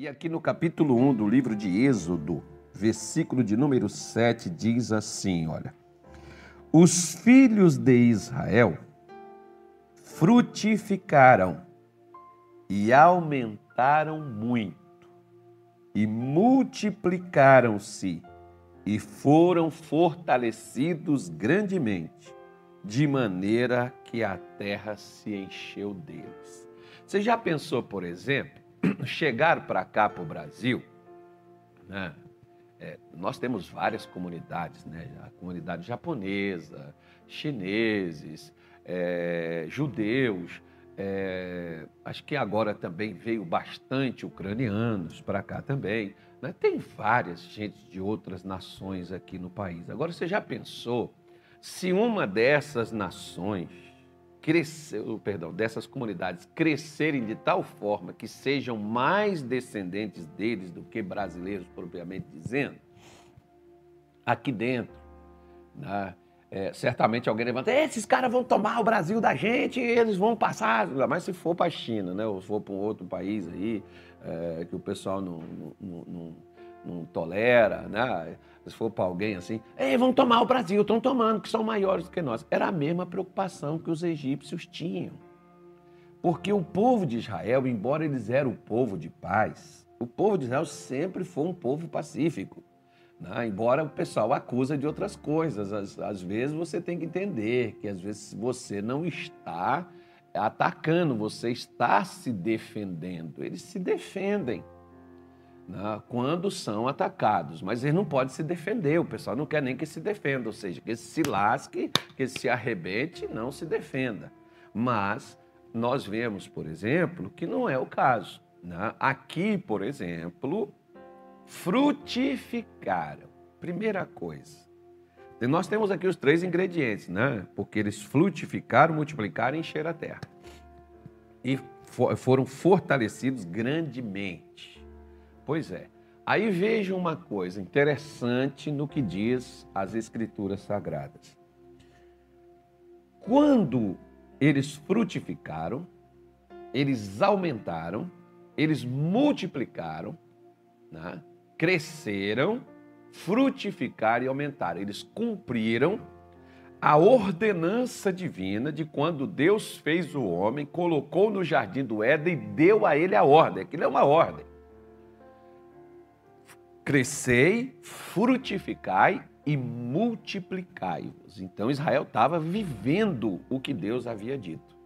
E aqui no capítulo 1 do livro de Êxodo, versículo de número 7, diz assim: olha. Os filhos de Israel frutificaram e aumentaram muito, e multiplicaram-se e foram fortalecidos grandemente, de maneira que a terra se encheu deles. Você já pensou, por exemplo, chegar para cá, para o Brasil, né? É, nós temos várias comunidades, né? A comunidade japonesa, chineses, é, judeus, é, acho que agora também veio bastante ucranianos para cá também. Né? Tem várias gente de outras nações aqui no país. Agora, você já pensou se uma dessas nações cresceu, perdão, dessas comunidades crescerem de tal forma que sejam mais descendentes deles do que brasileiros propriamente dizendo? Aqui dentro, né? É, certamente alguém levanta, esses caras vão tomar o Brasil da gente, eles vão passar, mas se for para a China, né, ou for para um outro país aí, é, que o pessoal não, não, não, não tolera, né? se for para alguém assim, Ei, vão tomar o Brasil, estão tomando, que são maiores do que nós. Era a mesma preocupação que os egípcios tinham. Porque o povo de Israel, embora eles eram o povo de paz, o povo de Israel sempre foi um povo pacífico. Né? Embora o pessoal acusa de outras coisas. Às, às vezes você tem que entender que às vezes você não está atacando, você está se defendendo. Eles se defendem né? quando são atacados, mas eles não podem se defender. O pessoal não quer nem que se defenda, ou seja, que se lasque, que se arrebente, não se defenda. Mas nós vemos, por exemplo, que não é o caso. Né? Aqui, por exemplo, frutificaram. Primeira coisa. Nós temos aqui os três ingredientes, né? Porque eles frutificaram, multiplicaram e encheram a terra. E foram fortalecidos grandemente. Pois é. Aí veja uma coisa interessante no que diz as Escrituras Sagradas. Quando eles frutificaram, eles aumentaram, eles multiplicaram, né? cresceram, frutificaram e aumentaram. Eles cumpriram a ordenança divina de quando Deus fez o homem, colocou no jardim do Éden e deu a ele a ordem. Aquilo é uma ordem. Crescei, frutificai e multiplicai-vos. Então Israel estava vivendo o que Deus havia dito.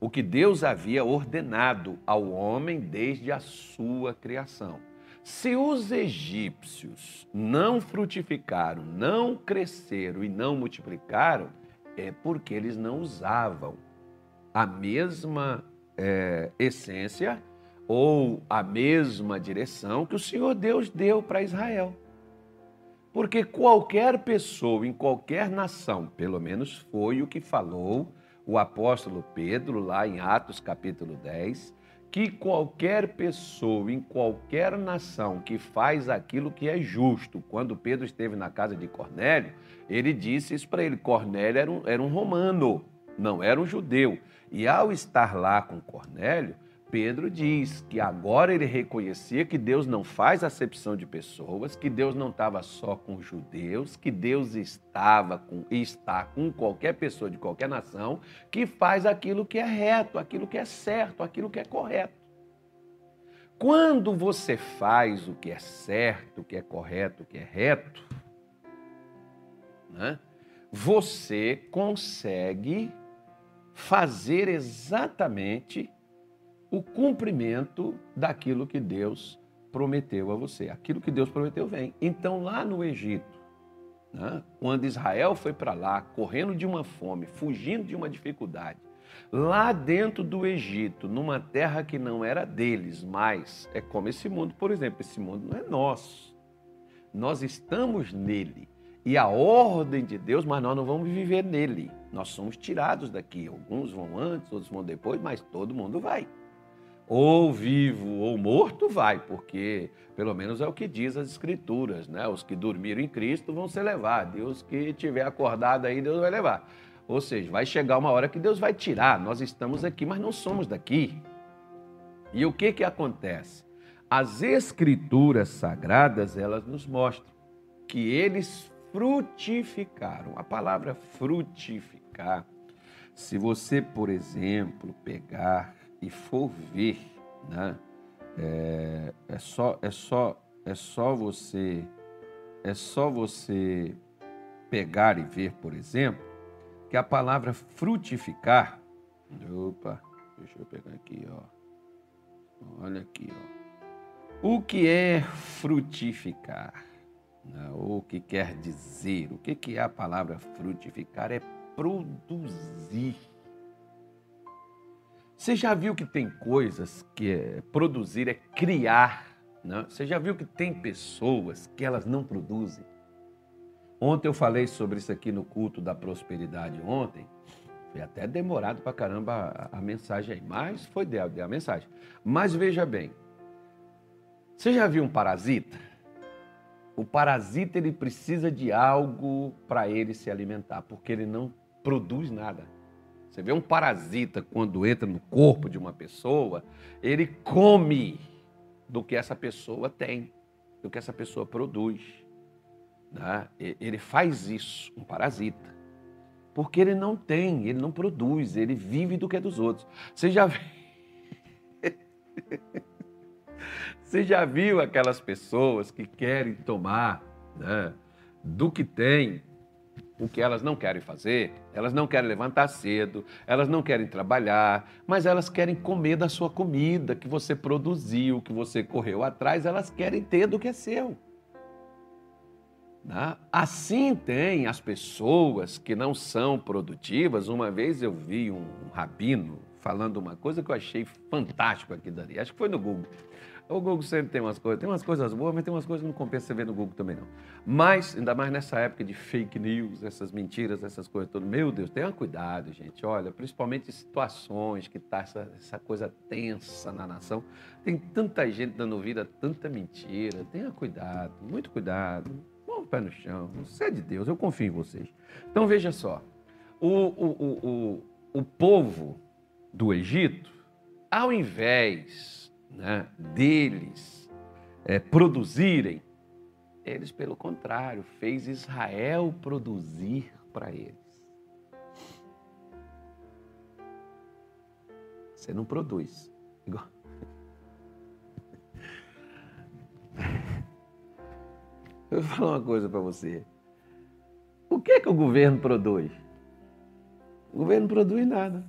O que Deus havia ordenado ao homem desde a sua criação. Se os egípcios não frutificaram, não cresceram e não multiplicaram, é porque eles não usavam a mesma é, essência ou a mesma direção que o Senhor Deus deu para Israel. Porque qualquer pessoa em qualquer nação, pelo menos foi o que falou o apóstolo Pedro lá em Atos capítulo 10, que qualquer pessoa em qualquer nação que faz aquilo que é justo, quando Pedro esteve na casa de Cornélio, ele disse isso para ele: Cornélio era um, era um romano, não era um judeu. E ao estar lá com Cornélio, Pedro diz que agora ele reconhecia que Deus não faz acepção de pessoas, que Deus não estava só com judeus, que Deus estava com está com qualquer pessoa de qualquer nação que faz aquilo que é reto, aquilo que é certo, aquilo que é correto. Quando você faz o que é certo, o que é correto, o que é reto, né, você consegue fazer exatamente o cumprimento daquilo que Deus prometeu a você. Aquilo que Deus prometeu vem. Então, lá no Egito, né, quando Israel foi para lá, correndo de uma fome, fugindo de uma dificuldade, lá dentro do Egito, numa terra que não era deles, mas é como esse mundo, por exemplo, esse mundo não é nosso. Nós estamos nele. E a ordem de Deus, mas nós não vamos viver nele. Nós somos tirados daqui. Alguns vão antes, outros vão depois, mas todo mundo vai ou vivo ou morto, vai, porque pelo menos é o que diz as Escrituras, né? Os que dormiram em Cristo vão ser levados, Deus que tiver acordado aí, Deus vai levar. Ou seja, vai chegar uma hora que Deus vai tirar. Nós estamos aqui, mas não somos daqui. E o que que acontece? As escrituras sagradas, elas nos mostram que eles frutificaram. A palavra frutificar, se você, por exemplo, pegar e for ver, né? É, é só, é só, é só você, é só você pegar e ver, por exemplo, que a palavra frutificar, opa, deixa eu pegar aqui, ó, olha aqui, ó. O que é frutificar? Né? O que quer dizer? O que é a palavra frutificar? É produzir. Você já viu que tem coisas que é, produzir é criar? Né? Você já viu que tem pessoas que elas não produzem? Ontem eu falei sobre isso aqui no culto da prosperidade ontem. Foi até demorado pra caramba a, a mensagem aí, mas foi deu a mensagem. Mas veja bem, você já viu um parasita? O parasita ele precisa de algo para ele se alimentar, porque ele não produz nada. Você vê um parasita quando entra no corpo de uma pessoa, ele come do que essa pessoa tem, do que essa pessoa produz. Né? Ele faz isso, um parasita. Porque ele não tem, ele não produz, ele vive do que é dos outros. Você já Você já viu aquelas pessoas que querem tomar né, do que tem o que elas não querem fazer? Elas não querem levantar cedo, elas não querem trabalhar, mas elas querem comer da sua comida que você produziu, que você correu atrás, elas querem ter do que é seu. Né? Assim tem as pessoas que não são produtivas. Uma vez eu vi um rabino falando uma coisa que eu achei fantástico aqui, Dani. Acho que foi no Google. O Google sempre tem umas coisas, tem umas coisas boas, mas tem umas coisas que não compensa você ver no Google também não. Mas, ainda mais nessa época de fake news, essas mentiras, essas coisas todas. Meu Deus, tenha cuidado, gente. Olha, principalmente em situações que tá essa, essa coisa tensa na nação. Tem tanta gente dando vida, tanta mentira. Tenha cuidado, muito cuidado. Põe o pé no chão. Você é de Deus, eu confio em vocês. Então veja só. O, o, o, o, o povo do Egito, ao invés né, deles é, produzirem, eles, pelo contrário, fez Israel produzir para eles. Você não produz. Igual... Eu vou falar uma coisa para você. O que, que o governo produz? O governo produz nada.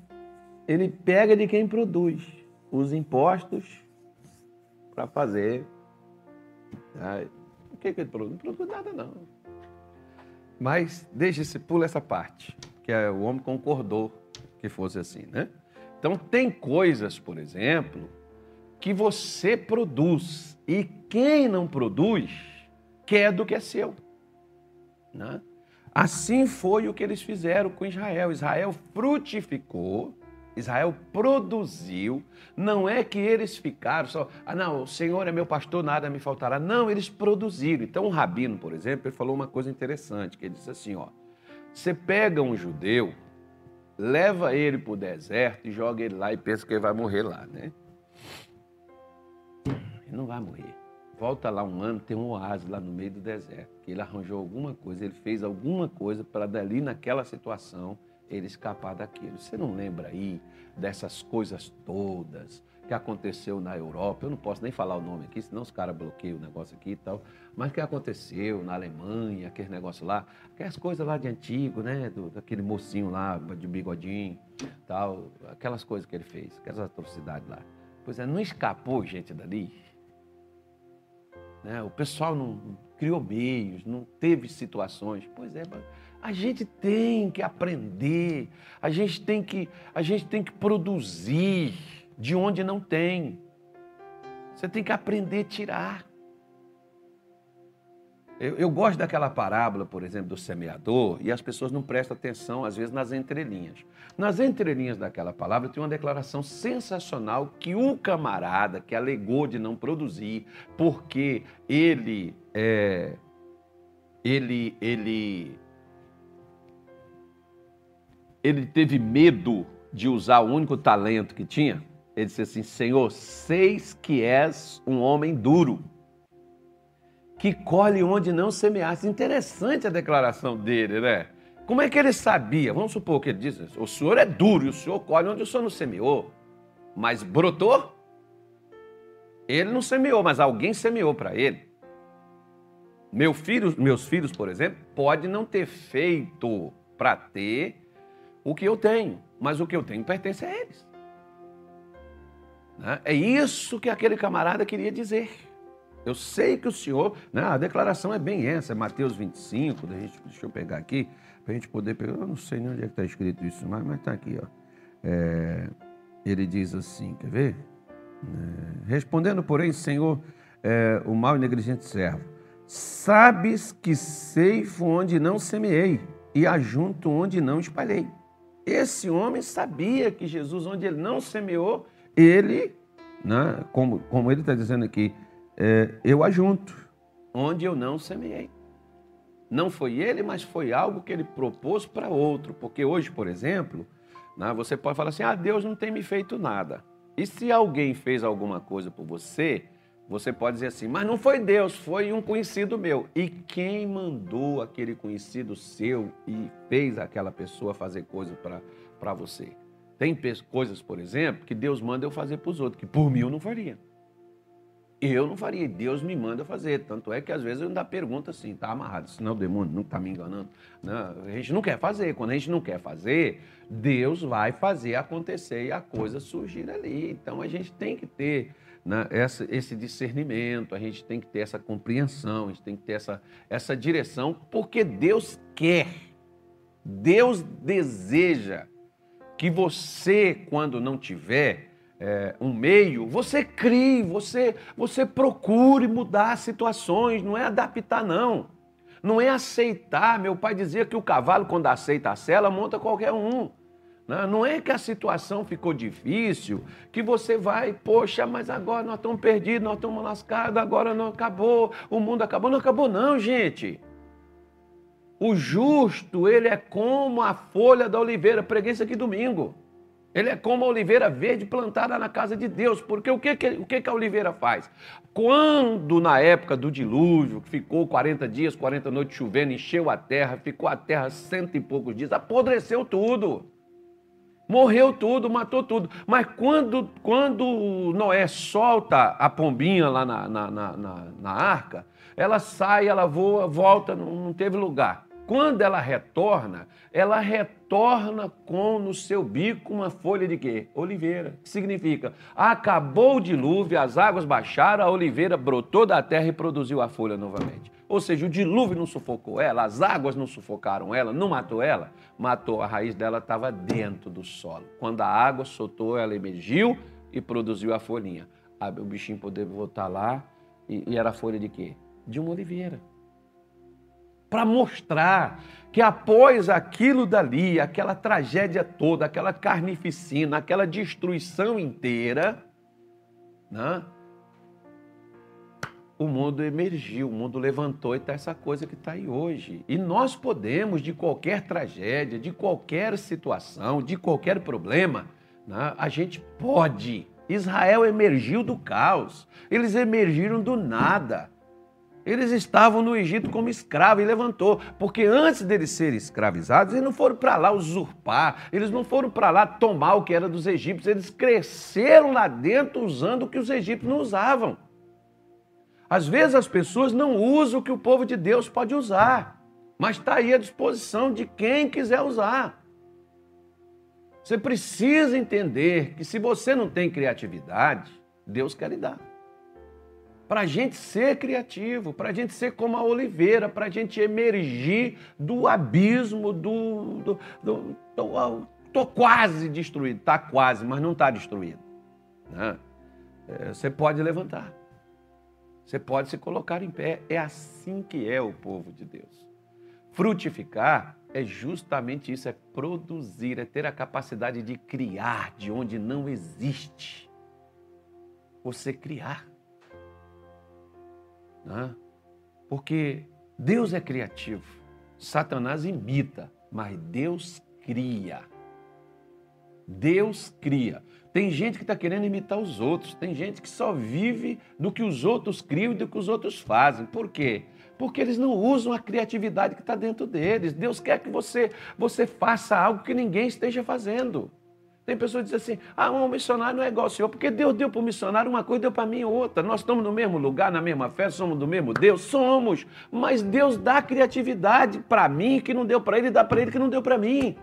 Ele pega de quem produz os impostos para fazer. o que, que ele produz? Não produz nada, não. Mas deixa-se, pula essa parte, que é, o homem concordou que fosse assim, né? Então, tem coisas, por exemplo, que você produz e quem não produz quer do que é seu. Né? Assim foi o que eles fizeram com Israel. Israel frutificou Israel produziu, não é que eles ficaram só, ah não, o Senhor é meu pastor, nada me faltará. Não, eles produziram. Então o rabino, por exemplo, ele falou uma coisa interessante, que ele disse assim, ó, você pega um judeu, leva ele para o deserto e joga ele lá e pensa que ele vai morrer lá, né? Ele não vai morrer. Volta lá um ano, tem um oásis lá no meio do deserto, que ele arranjou alguma coisa, ele fez alguma coisa para dali naquela situação ele escapar daquilo. Você não lembra aí dessas coisas todas que aconteceu na Europa? Eu não posso nem falar o nome aqui, senão os caras bloqueiam o negócio aqui e tal. Mas que aconteceu na Alemanha, aquele negócio lá, aquelas coisas lá de antigo, né? Do, daquele mocinho lá, de bigodinho, tal, aquelas coisas que ele fez, aquelas atrocidades lá. Pois é, não escapou gente dali. Né? O pessoal não criou meios, não teve situações. Pois é, mas a gente tem que aprender, a gente tem que, a gente tem que produzir de onde não tem. Você tem que aprender a tirar. Eu, eu, gosto daquela parábola, por exemplo, do semeador, e as pessoas não prestam atenção, às vezes, nas entrelinhas. Nas entrelinhas daquela palavra tem uma declaração sensacional que o camarada que alegou de não produzir, porque ele, é, ele, ele ele teve medo de usar o único talento que tinha, Ele disse assim: Senhor, seis que és um homem duro, que colhe onde não semeaste. Interessante a declaração dele, né? Como é que ele sabia? Vamos supor que ele diz: o senhor é duro e o senhor colhe onde o senhor não semeou, mas brotou? Ele não semeou, mas alguém semeou para ele. Meu filho, meus filhos, por exemplo, pode não ter feito para ter o que eu tenho, mas o que eu tenho pertence a eles. Né? É isso que aquele camarada queria dizer. Eu sei que o Senhor, né, a declaração é bem essa, é Mateus 25, deixa, eu pegar aqui, para a gente poder pegar. Eu não sei nem onde é que está escrito isso, mas está aqui. Ó. É, ele diz assim: quer ver? É, Respondendo, porém, Senhor, é, o mal e negligente servo, sabes que ceifo onde não semeei e ajunto onde não espalhei. Esse homem sabia que Jesus, onde ele não semeou, ele, né, como, como ele está dizendo aqui, é, eu ajunto, onde eu não semeei. Não foi ele, mas foi algo que ele propôs para outro. Porque hoje, por exemplo, né, você pode falar assim: ah, Deus não tem me feito nada. E se alguém fez alguma coisa por você, você pode dizer assim, mas não foi Deus, foi um conhecido meu. E quem mandou aquele conhecido seu e fez aquela pessoa fazer coisa para você? Tem coisas, por exemplo, que Deus manda eu fazer para os outros, que por mim eu não faria. Eu não faria, Deus me manda fazer. Tanto é que às vezes eu ainda pergunto assim, tá amarrado, senão o demônio não está me enganando. Não, a gente não quer fazer. Quando a gente não quer fazer, Deus vai fazer acontecer e a coisa surgir ali. Então a gente tem que ter né, essa, esse discernimento, a gente tem que ter essa compreensão, a gente tem que ter essa, essa direção, porque Deus quer, Deus deseja que você, quando não tiver é, um meio, você crie, você, você procure mudar situações, não é adaptar, não. Não é aceitar. Meu pai dizia que o cavalo, quando aceita a sela, monta qualquer um. Né? Não é que a situação ficou difícil, que você vai, poxa, mas agora nós estamos perdidos, nós estamos lascados, agora não acabou, o mundo acabou. Não acabou, não, gente. O justo, ele é como a folha da oliveira. Preguei isso aqui domingo. Ele é como a oliveira verde plantada na casa de Deus. Porque o que, que, o que, que a oliveira faz? Quando na época do dilúvio, ficou 40 dias, 40 noites chovendo, encheu a terra, ficou a terra cento e poucos dias, apodreceu tudo. Morreu tudo, matou tudo. Mas quando, quando Noé solta a pombinha lá na, na, na, na, arca, ela sai, ela voa, volta, não, não teve lugar. Quando ela retorna, ela retorna com no seu bico uma folha de quê? Oliveira. Que significa? Acabou o dilúvio, as águas baixaram, a oliveira brotou da terra e produziu a folha novamente. Ou seja, o dilúvio não sufocou ela, as águas não sufocaram ela, não matou ela, matou. A raiz dela estava dentro do solo. Quando a água soltou, ela emergiu e produziu a folhinha. O bichinho poder voltar lá e, e era folha de quê? De uma oliveira para mostrar que após aquilo dali, aquela tragédia toda, aquela carnificina, aquela destruição inteira, né? O mundo emergiu, o mundo levantou e está essa coisa que está aí hoje. E nós podemos, de qualquer tragédia, de qualquer situação, de qualquer problema, né? a gente pode. Israel emergiu do caos, eles emergiram do nada. Eles estavam no Egito como escravos e levantou, porque antes deles serem escravizados, eles não foram para lá usurpar, eles não foram para lá tomar o que era dos egípcios, eles cresceram lá dentro usando o que os egípcios não usavam. Às vezes as pessoas não usam o que o povo de Deus pode usar, mas está aí à disposição de quem quiser usar. Você precisa entender que se você não tem criatividade, Deus quer lhe dar para a gente ser criativo, para a gente ser como a oliveira, para a gente emergir do abismo, do. do, do, do Estou quase destruído, está quase, mas não está destruído. Né? É, você pode levantar, você pode se colocar em pé. É assim que é o povo de Deus. Frutificar é justamente isso: é produzir, é ter a capacidade de criar de onde não existe. Você criar. Né? Porque Deus é criativo, Satanás imita, mas Deus cria. Deus cria. Tem gente que está querendo imitar os outros, tem gente que só vive do que os outros criam e do que os outros fazem. Por quê? Porque eles não usam a criatividade que está dentro deles. Deus quer que você, você faça algo que ninguém esteja fazendo. Tem pessoas que dizem assim: ah, um missionário não é igual ao Senhor, porque Deus deu para o missionário uma coisa, deu para mim outra. Nós estamos no mesmo lugar, na mesma fé, somos do mesmo Deus? Somos. Mas Deus dá criatividade para mim que não deu para ele, dá para ele que não deu para mim.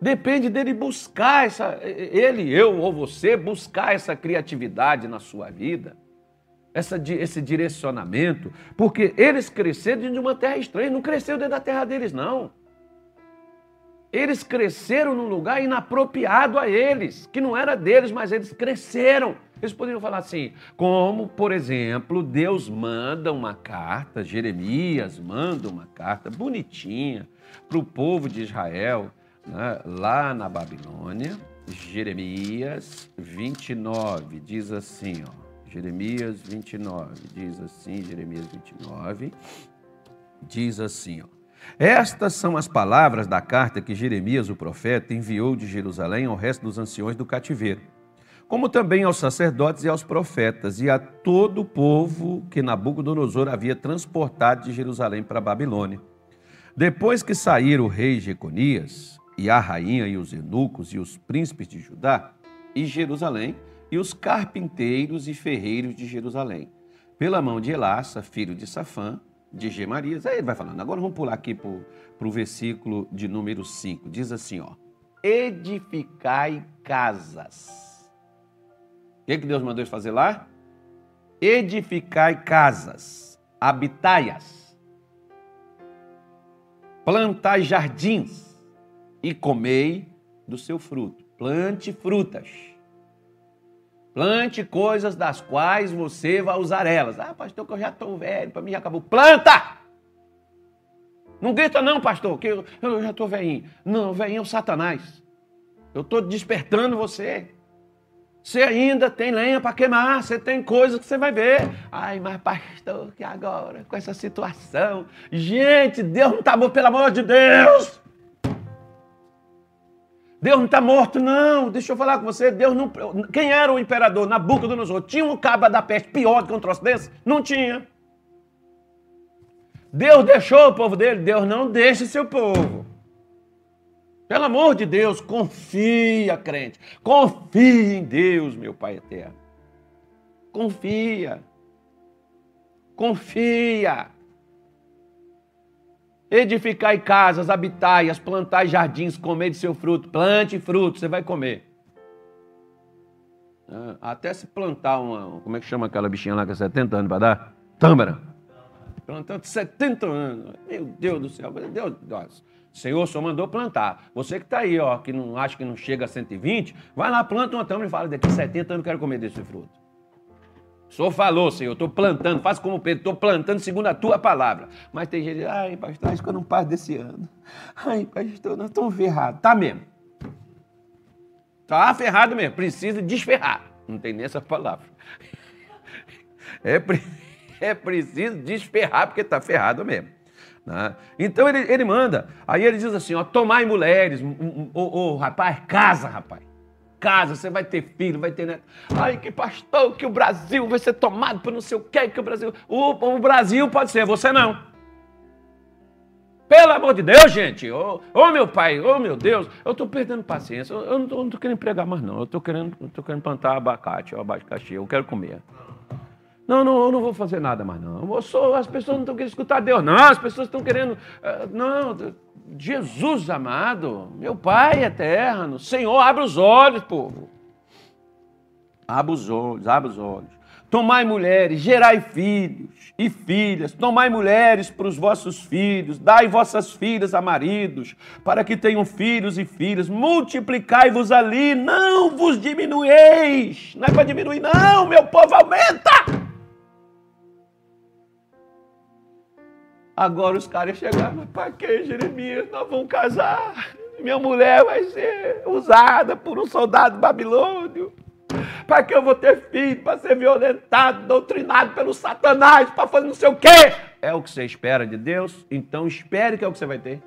Depende dele buscar essa, ele, eu ou você, buscar essa criatividade na sua vida, essa, esse direcionamento, porque eles cresceram de uma terra estranha, não cresceu dentro da terra deles, não. Eles cresceram num lugar inapropriado a eles, que não era deles, mas eles cresceram. Eles poderiam falar assim, como, por exemplo, Deus manda uma carta, Jeremias manda uma carta bonitinha para o povo de Israel, né, lá na Babilônia. Jeremias 29 diz assim, ó, Jeremias 29 diz assim, Jeremias 29 diz assim, ó, estas são as palavras da carta que Jeremias, o profeta, enviou de Jerusalém ao resto dos anciões do cativeiro, como também aos sacerdotes e aos profetas, e a todo o povo que Nabucodonosor havia transportado de Jerusalém para a Babilônia. Depois que saíram o rei Jeconias, e a rainha, e os eunucos, e os príncipes de Judá, e Jerusalém, e os carpinteiros e ferreiros de Jerusalém, pela mão de Elassa, filho de Safã, de Gemarias. Aí ele vai falando. Agora vamos pular aqui para o versículo de número 5. Diz assim, ó. Edificai casas. O que, que Deus mandou eles fazer lá? Edificai casas, habitai-as, plantai jardins e comei do seu fruto. Plante frutas Plante coisas das quais você vai usar elas. Ah, pastor, que eu já estou velho, para mim já acabou. Planta! Não grita não, pastor, que eu, eu já estou velhinho. Não, velhinho é o Satanás. Eu estou despertando você. Você ainda tem lenha para queimar, você tem coisas que você vai ver. Ai, mas pastor, que agora, com essa situação. Gente, Deus não está bom, pelo amor de Deus. Deus não está morto, não. Deixa eu falar com você. Deus não. Quem era o imperador? Nabucodonosor. Tinha um cabo da peste pior do que um troço desse? Não tinha. Deus deixou o povo dele? Deus não deixa seu povo. Pelo amor de Deus, confia, crente. Confia em Deus, meu Pai eterno. Confia. Confia. Edificai casas, habitai-as, plantai jardins, comei de seu fruto. Plante fruto, você vai comer. Ah, até se plantar uma. Como é que chama aquela bichinha lá que é 70 anos para dar? Tâmara. Plantando 70 anos. Meu Deus do céu. Deus, Deus. O Senhor só mandou plantar. Você que está aí, ó, que não acha que não chega a 120, vai lá, planta uma tâmara e fala: daqui 70 anos eu quero comer desse fruto. O senhor falou, Senhor, estou plantando, faz como Pedro, estou plantando segundo a tua palavra. Mas tem gente, ai, pastor, acho que eu não passo desse ano. Ai, pastor, nós estamos ferrados. Tá mesmo. Tá ferrado mesmo, precisa desferrar. Não tem nem essa palavra. É, é preciso desferrar, porque está ferrado mesmo. Né? Então ele, ele manda, aí ele diz assim: ó, tomai mulheres, ô, rapaz, casa, rapaz casa, você vai ter filho, vai ter neto. Ai, que pastor, que o Brasil vai ser tomado por não sei o quê, que o Brasil. O, o Brasil pode ser, você não. Pelo amor de Deus, gente. Ô, oh, oh, meu pai, ô oh, meu Deus, eu estou perdendo paciência. Eu, não estou querendo pregar mais, não. Eu estou querendo, querendo plantar abacate abacaxi. Eu quero comer. Não, não, eu não vou fazer nada mais, não. Eu sou, as pessoas não estão querendo escutar Deus, não. As pessoas estão querendo. Uh, não, Jesus amado, meu Pai eterno, Senhor, abre os olhos, povo. Abre os olhos, abre os olhos. Tomai mulheres, gerai filhos e filhas, tomai mulheres para os vossos filhos, dai vossas filhas a maridos, para que tenham filhos e filhas, multiplicai-vos ali, não vos diminueis. Não é para diminuir, não, meu povo aumenta. Agora os caras chegaram, para que, Jeremias? Nós vamos casar. Minha mulher vai ser usada por um soldado babilônio. Para que eu vou ter filho? Para ser violentado, doutrinado pelo Satanás, para fazer não sei o quê. É o que você espera de Deus? Então espere que é o que você vai ter.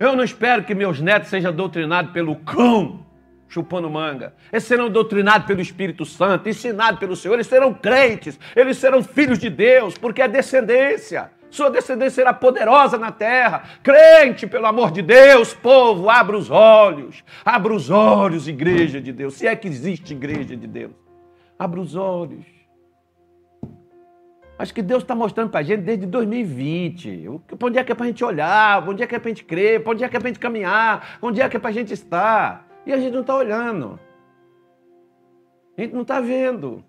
Eu não espero que meus netos sejam doutrinados pelo cão chupando manga. Eles serão doutrinados pelo Espírito Santo, ensinados pelo Senhor. Eles serão crentes, eles serão filhos de Deus, porque é descendência. Sua descendência será poderosa na terra. Crente, pelo amor de Deus, povo, abra os olhos. Abra os olhos, igreja de Deus. Se é que existe igreja de Deus. Abra os olhos. Acho que Deus está mostrando para a gente desde 2020. Onde é que é para a gente olhar, onde é que é para a gente crer, onde é que é para a gente caminhar, onde é que é para a gente estar. E a gente não está olhando. A gente não está vendo.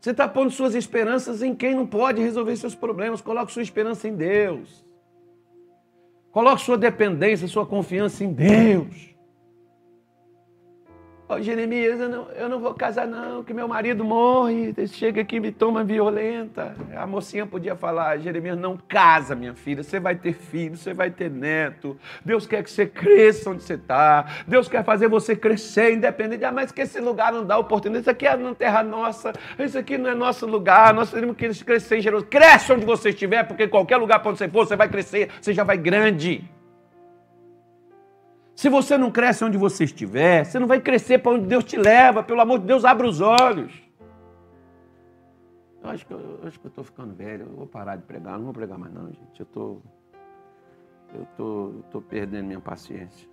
Você está pondo suas esperanças em quem não pode resolver seus problemas. Coloque sua esperança em Deus. Coloque sua dependência, sua confiança em Deus. Ó, Jeremias, eu não, eu não vou casar não, que meu marido morre, chega aqui e me toma violenta. A mocinha podia falar, Jeremias, não casa, minha filha, você vai ter filho, você vai ter neto. Deus quer que você cresça onde você está. Deus quer fazer você crescer, independente. Ah, mas que esse lugar não dá oportunidade. Isso aqui é na terra nossa, isso aqui não é nosso lugar, nós temos que crescer em Jerusalém. Cresce onde você estiver, porque qualquer lugar para onde você for, você vai crescer, você já vai grande. Se você não cresce onde você estiver, você não vai crescer para onde Deus te leva. Pelo amor de Deus, abra os olhos. Eu acho que eu estou ficando velho. Eu vou parar de pregar. Não vou pregar mais, não, gente. Eu tô, eu tô, tô perdendo minha paciência.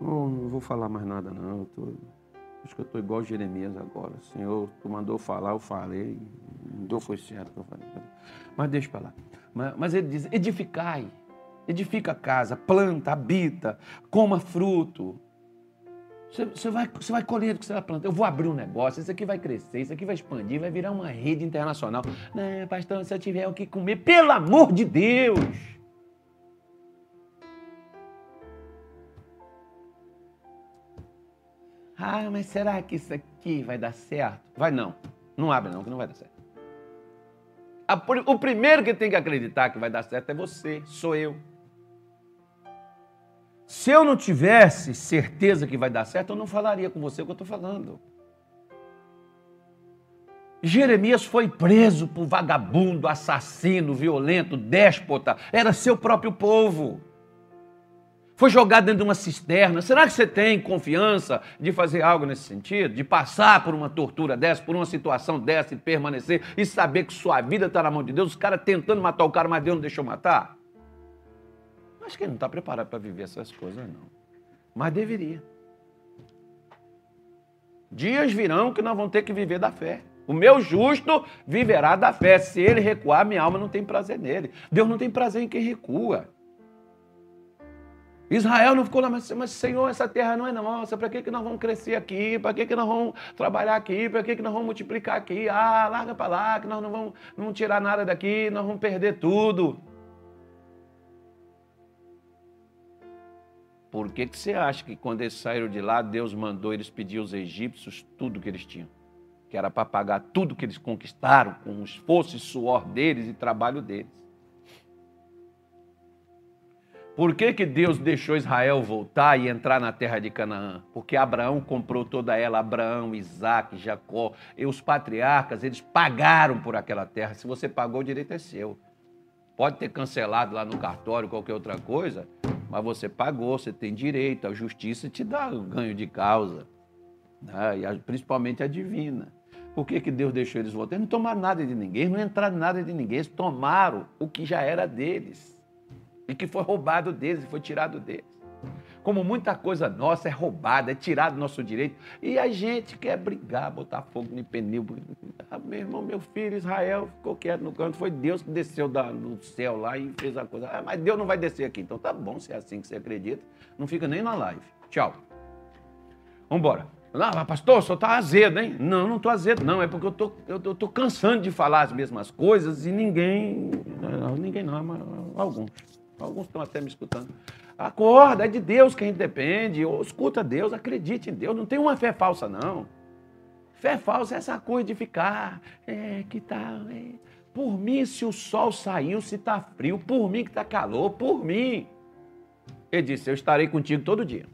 Não, não vou falar mais nada, não. Eu tô, acho que eu estou igual Jeremias agora. Senhor, tu mandou falar, eu falei. Não deu foi certo que eu falei. Mas deixa para lá. Mas, mas ele diz: edificai edifica a casa, planta, habita, coma fruto. Você, você, vai, você vai colher o que você vai plantar. Eu vou abrir um negócio, isso aqui vai crescer, isso aqui vai expandir, vai virar uma rede internacional. Não, pastor, se eu tiver o que comer, pelo amor de Deus! Ah, mas será que isso aqui vai dar certo? Vai não. Não abre não, que não vai dar certo. O primeiro que tem que acreditar que vai dar certo é você, sou eu. Se eu não tivesse certeza que vai dar certo, eu não falaria com você o que eu estou falando. Jeremias foi preso por vagabundo, assassino, violento, déspota. Era seu próprio povo. Foi jogado dentro de uma cisterna. Será que você tem confiança de fazer algo nesse sentido? De passar por uma tortura dessa, por uma situação dessa e permanecer e saber que sua vida está na mão de Deus? Os caras tentando matar o cara, mas Deus não deixou matar? Acho que ele não está preparado para viver essas coisas, não. Mas deveria. Dias virão que nós vamos ter que viver da fé. O meu justo viverá da fé. Se ele recuar, minha alma não tem prazer nele. Deus não tem prazer em quem recua. Israel não ficou lá, mas, mas Senhor, essa terra não é nossa, para que, que nós vamos crescer aqui? Para que, que nós vamos trabalhar aqui? Para que, que nós vamos multiplicar aqui? Ah, larga para lá, que nós não vamos, não tirar nada daqui, nós vamos perder tudo. Por que, que você acha que quando eles saíram de lá, Deus mandou eles pedir aos egípcios tudo que eles tinham? Que era para pagar tudo que eles conquistaram com o esforço e suor deles e trabalho deles. Por que, que Deus deixou Israel voltar e entrar na terra de Canaã? Porque Abraão comprou toda ela, Abraão, Isaac, Jacó, e os patriarcas, eles pagaram por aquela terra. Se você pagou, o direito é seu. Pode ter cancelado lá no cartório, qualquer outra coisa, mas você pagou, você tem direito, a justiça te dá o ganho de causa, né? e a, principalmente a divina. Por que, que Deus deixou eles voltar? Eles não tomaram nada de ninguém, não entraram nada de ninguém, eles tomaram o que já era deles e que foi roubado deles, foi tirado deles. Como muita coisa nossa é roubada, é tirado do nosso direito. E a gente quer brigar, botar fogo no pneu. Ah, meu irmão, meu filho, Israel, ficou quieto no canto. Foi Deus que desceu da, do céu lá e fez a coisa. Ah, mas Deus não vai descer aqui. Então tá bom, se é assim que você acredita. Não fica nem na live. Tchau. Vambora. Não, pastor, senhor está azedo, hein? Não, não estou azedo, não. É porque eu tô, estou tô cansando de falar as mesmas coisas e ninguém. Ninguém não, mas alguns. Alguns estão até me escutando. Acorda, é de Deus que a gente depende. Escuta Deus, acredite em Deus. Não tem uma fé falsa, não. Fé falsa é essa coisa de ficar, é, que tá. É. Por mim, se o sol saiu, se está frio, por mim que está calor, por mim. Ele disse: Eu estarei contigo todo dia.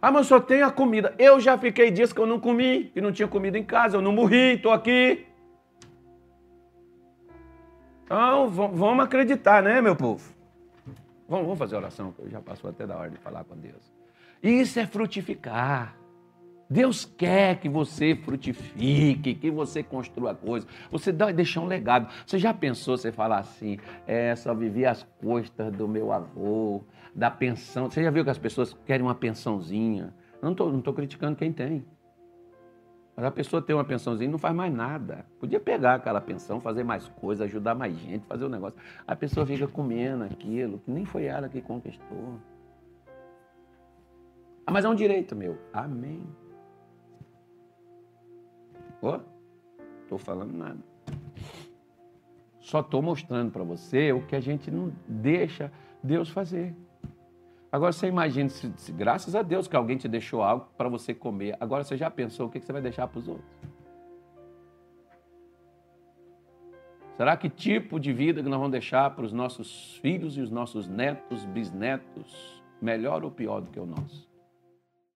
Ah, mas só tenho a comida. Eu já fiquei dias que eu não comi, que não tinha comida em casa, eu não morri, estou aqui. Então, vamos acreditar, né, meu povo? Vamos, fazer oração, que já passou até da hora de falar com Deus. Isso é frutificar. Deus quer que você frutifique, que você construa coisas, você dá, deixar um legado. Você já pensou, você falar assim, é, só vivi as costas do meu avô, da pensão. Você já viu que as pessoas querem uma pensãozinha? Não estou não tô criticando quem tem. Mas a pessoa tem uma pensãozinha e não faz mais nada. Podia pegar aquela pensão, fazer mais coisas, ajudar mais gente, fazer o um negócio. A pessoa fica comendo aquilo, que nem foi ela que conquistou. Ah, mas é um direito meu. Amém. Ó, oh, estou falando nada. Só estou mostrando para você o que a gente não deixa Deus fazer. Agora você imagina, se, se, graças a Deus que alguém te deixou algo para você comer. Agora você já pensou o que, que você vai deixar para os outros? Será que tipo de vida que nós vamos deixar para os nossos filhos e os nossos netos, bisnetos, melhor ou pior do que o nosso?